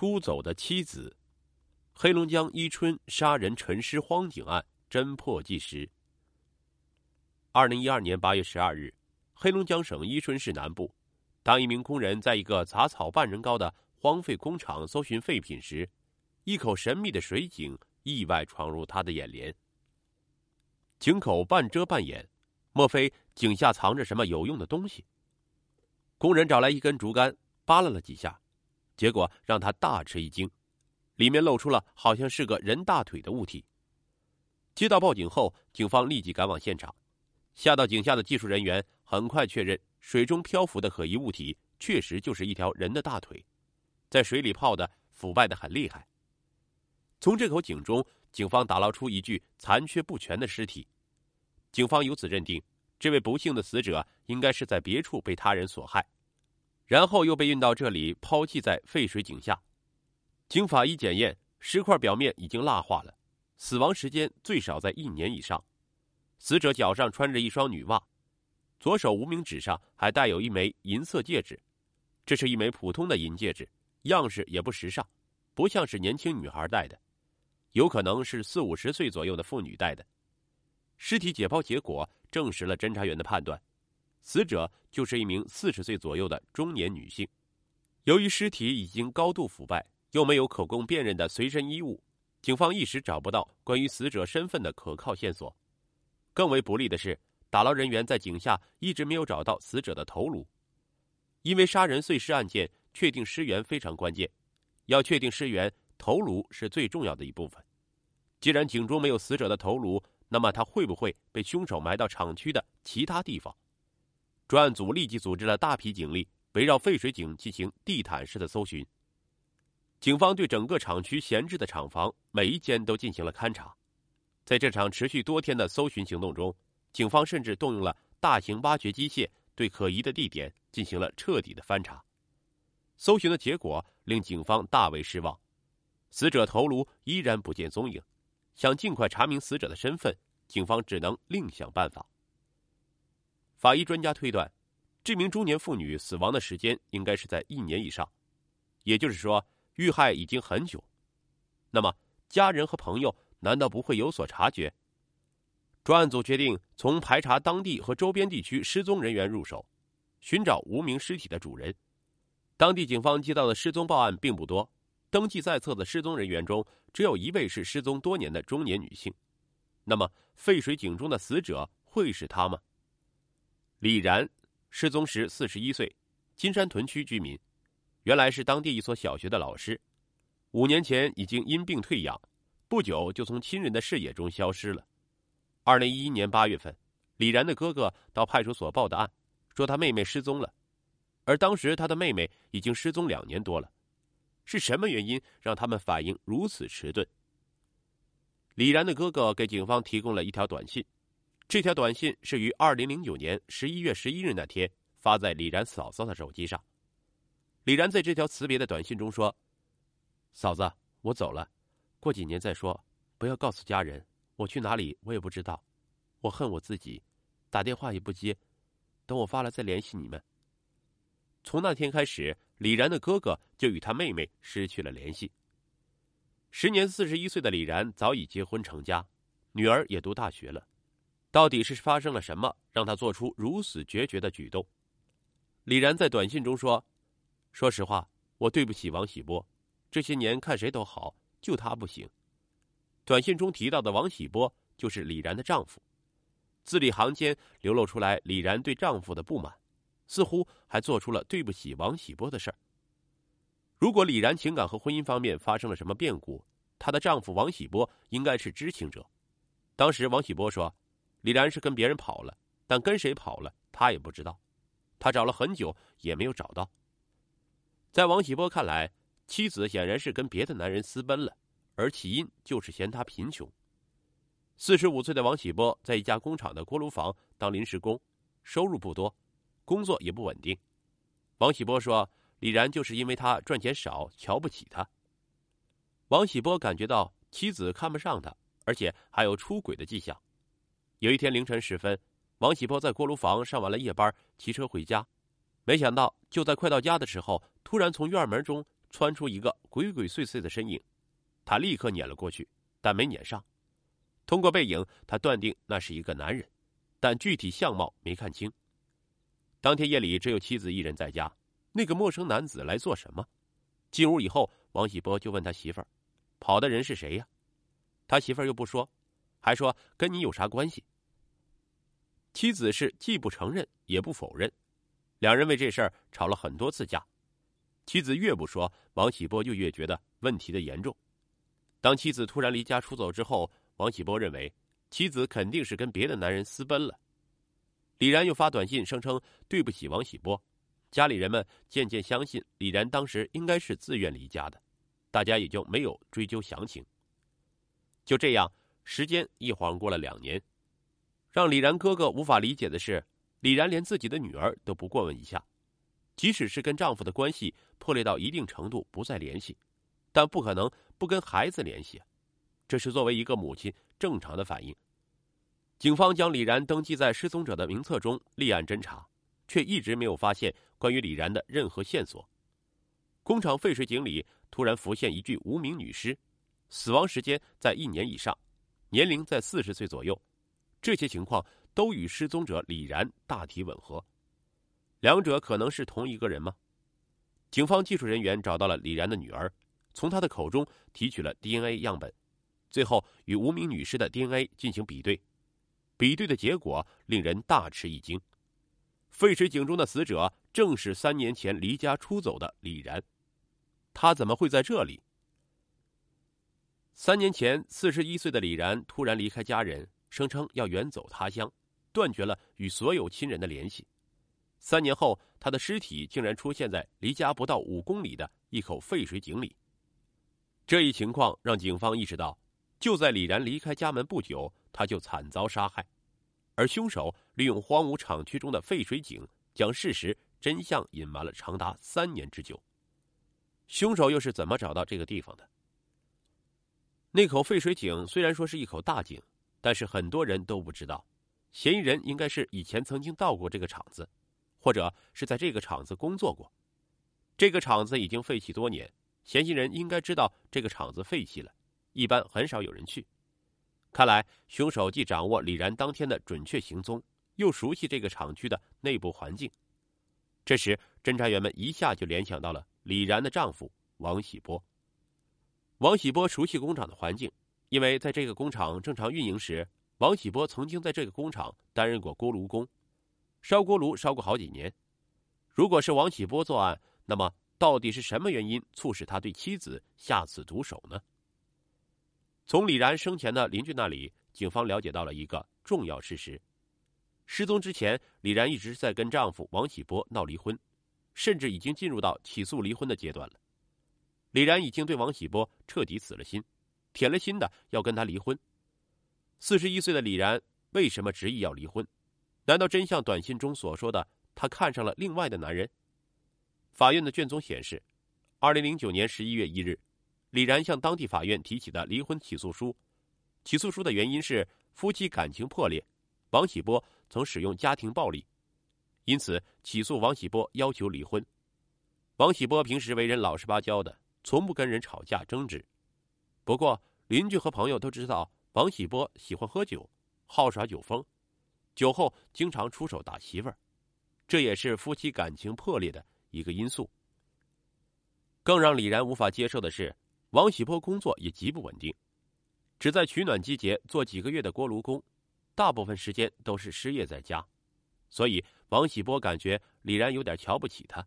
出走的妻子，黑龙江伊春杀人沉尸荒井案侦破纪实。二零一二年八月十二日，黑龙江省伊春市南部，当一名工人在一个杂草半人高的荒废工厂搜寻废品时，一口神秘的水井意外闯入他的眼帘。井口半遮半掩，莫非井下藏着什么有用的东西？工人找来一根竹竿，扒拉了几下，结果让他大吃一惊，里面露出了好像是个人大腿的物体。接到报警后，警方立即赶往现场。下到井下的技术人员很快确认，水中漂浮的可疑物体确实就是一条人的大腿，在水里泡的腐败的很厉害。从这口井中，警方打捞出一具残缺不全的尸体，警方由此认定。这位不幸的死者应该是在别处被他人所害，然后又被运到这里抛弃在废水井下。经法医检验，尸块表面已经蜡化了，死亡时间最少在一年以上。死者脚上穿着一双女袜，左手无名指上还带有一枚银色戒指，这是一枚普通的银戒指，样式也不时尚，不像是年轻女孩戴的，有可能是四五十岁左右的妇女戴的。尸体解剖结果证实了侦查员的判断，死者就是一名四十岁左右的中年女性。由于尸体已经高度腐败，又没有可供辨认的随身衣物，警方一时找不到关于死者身份的可靠线索。更为不利的是，打捞人员在井下一直没有找到死者的头颅。因为杀人碎尸案件，确定尸源非常关键，要确定尸源，头颅是最重要的一部分。既然井中没有死者的头颅，那么他会不会被凶手埋到厂区的其他地方？专案组立即组织了大批警力，围绕废水井进行地毯式的搜寻。警方对整个厂区闲置的厂房每一间都进行了勘查。在这场持续多天的搜寻行动中，警方甚至动用了大型挖掘机械，对可疑的地点进行了彻底的翻查。搜寻的结果令警方大为失望，死者头颅依然不见踪影。想尽快查明死者的身份，警方只能另想办法。法医专家推断，这名中年妇女死亡的时间应该是在一年以上，也就是说，遇害已经很久。那么，家人和朋友难道不会有所察觉？专案组决定从排查当地和周边地区失踪人员入手，寻找无名尸体的主人。当地警方接到的失踪报案并不多。登记在册的失踪人员中，只有一位是失踪多年的中年女性。那么，废水井中的死者会是她吗？李然失踪时四十一岁，金山屯区居民，原来是当地一所小学的老师。五年前已经因病退养，不久就从亲人的视野中消失了。二零一一年八月份，李然的哥哥到派出所报的案，说他妹妹失踪了，而当时他的妹妹已经失踪两年多了。是什么原因让他们反应如此迟钝？李然的哥哥给警方提供了一条短信，这条短信是于二零零九年十一月十一日那天发在李然嫂嫂的手机上。李然在这条辞别的短信中说：“嫂子，我走了，过几年再说，不要告诉家人我去哪里，我也不知道。我恨我自己，打电话也不接，等我发了再联系你们。”从那天开始。李然的哥哥就与他妹妹失去了联系。时年四十一岁的李然早已结婚成家，女儿也读大学了。到底是发生了什么，让他做出如此决绝的举动？李然在短信中说：“说实话，我对不起王喜波，这些年看谁都好，就他不行。”短信中提到的王喜波就是李然的丈夫，字里行间流露出来李然对丈夫的不满。似乎还做出了对不起王喜波的事儿。如果李然情感和婚姻方面发生了什么变故，她的丈夫王喜波应该是知情者。当时王喜波说，李然是跟别人跑了，但跟谁跑了他也不知道，他找了很久也没有找到。在王喜波看来，妻子显然是跟别的男人私奔了，而起因就是嫌他贫穷。四十五岁的王喜波在一家工厂的锅炉房当临时工，收入不多。工作也不稳定，王喜波说：“李然就是因为他赚钱少，瞧不起他。”王喜波感觉到妻子看不上他，而且还有出轨的迹象。有一天凌晨时分，王喜波在锅炉房上完了夜班，骑车回家，没想到就在快到家的时候，突然从院门中窜出一个鬼鬼祟祟的身影，他立刻撵了过去，但没撵上。通过背影，他断定那是一个男人，但具体相貌没看清。当天夜里只有妻子一人在家，那个陌生男子来做什么？进屋以后，王喜波就问他媳妇儿：“跑的人是谁呀？”他媳妇儿又不说，还说：“跟你有啥关系？”妻子是既不承认也不否认，两人为这事儿吵了很多次架。妻子越不说，王喜波就越觉得问题的严重。当妻子突然离家出走之后，王喜波认为妻子肯定是跟别的男人私奔了。李然又发短信声称对不起王喜波，家里人们渐渐相信李然当时应该是自愿离家的，大家也就没有追究详情。就这样，时间一晃过了两年。让李然哥哥无法理解的是，李然连自己的女儿都不过问一下，即使是跟丈夫的关系破裂到一定程度不再联系，但不可能不跟孩子联系，这是作为一个母亲正常的反应。警方将李然登记在失踪者的名册中立案侦查，却一直没有发现关于李然的任何线索。工厂废水井里突然浮现一具无名女尸，死亡时间在一年以上，年龄在四十岁左右。这些情况都与失踪者李然大体吻合，两者可能是同一个人吗？警方技术人员找到了李然的女儿，从她的口中提取了 DNA 样本，最后与无名女尸的 DNA 进行比对，比对的结果令人大吃一惊，废水井中的死者正是三年前离家出走的李然，他怎么会在这里？三年前，四十一岁的李然突然离开家人。声称要远走他乡，断绝了与所有亲人的联系。三年后，他的尸体竟然出现在离家不到五公里的一口废水井里。这一情况让警方意识到，就在李然离开家门不久，他就惨遭杀害，而凶手利用荒芜厂区中的废水井，将事实真相隐瞒了长达三年之久。凶手又是怎么找到这个地方的？那口废水井虽然说是一口大井。但是很多人都不知道，嫌疑人应该是以前曾经到过这个厂子，或者是在这个厂子工作过。这个厂子已经废弃多年，嫌疑人应该知道这个厂子废弃了，一般很少有人去。看来凶手既掌握李然当天的准确行踪，又熟悉这个厂区的内部环境。这时，侦查员们一下就联想到了李然的丈夫王喜波。王喜波熟悉工厂的环境。因为在这个工厂正常运营时，王喜波曾经在这个工厂担任过锅炉工，烧锅炉烧过好几年。如果是王喜波作案，那么到底是什么原因促使他对妻子下此毒手呢？从李然生前的邻居那里，警方了解到了一个重要事实：失踪之前，李然一直在跟丈夫王喜波闹离婚，甚至已经进入到起诉离婚的阶段了。李然已经对王喜波彻底死了心。铁了心的要跟他离婚。四十一岁的李然为什么执意要离婚？难道真像短信中所说的，他看上了另外的男人？法院的卷宗显示，二零零九年十一月一日，李然向当地法院提起的离婚起诉书。起诉书的原因是夫妻感情破裂，王喜波曾使用家庭暴力，因此起诉王喜波要求离婚。王喜波平时为人老实巴交的，从不跟人吵架争执。不过，邻居和朋友都知道王喜波喜欢喝酒，好耍酒疯，酒后经常出手打媳妇儿，这也是夫妻感情破裂的一个因素。更让李然无法接受的是，王喜波工作也极不稳定，只在取暖季节做几个月的锅炉工，大部分时间都是失业在家，所以王喜波感觉李然有点瞧不起他。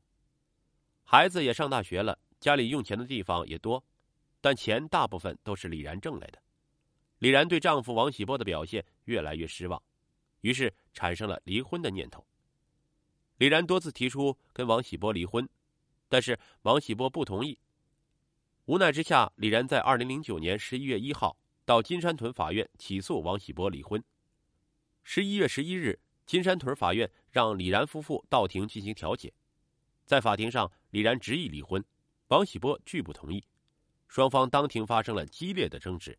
孩子也上大学了，家里用钱的地方也多。但钱大部分都是李然挣来的，李然对丈夫王喜波的表现越来越失望，于是产生了离婚的念头。李然多次提出跟王喜波离婚，但是王喜波不同意。无奈之下，李然在二零零九年十一月一号到金山屯法院起诉王喜波离婚。十一月十一日，金山屯法院让李然夫妇到庭进行调解，在法庭上，李然执意离婚，王喜波拒不同意。双方当庭发生了激烈的争执，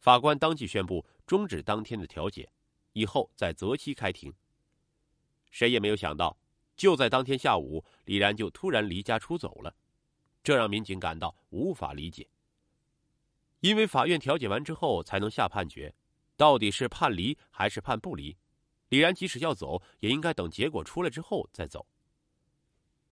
法官当即宣布终止当天的调解，以后再择期开庭。谁也没有想到，就在当天下午，李然就突然离家出走了。这让民警感到无法理解。因为法院调解完之后才能下判决，到底是判离还是判不离？李然即使要走，也应该等结果出来之后再走。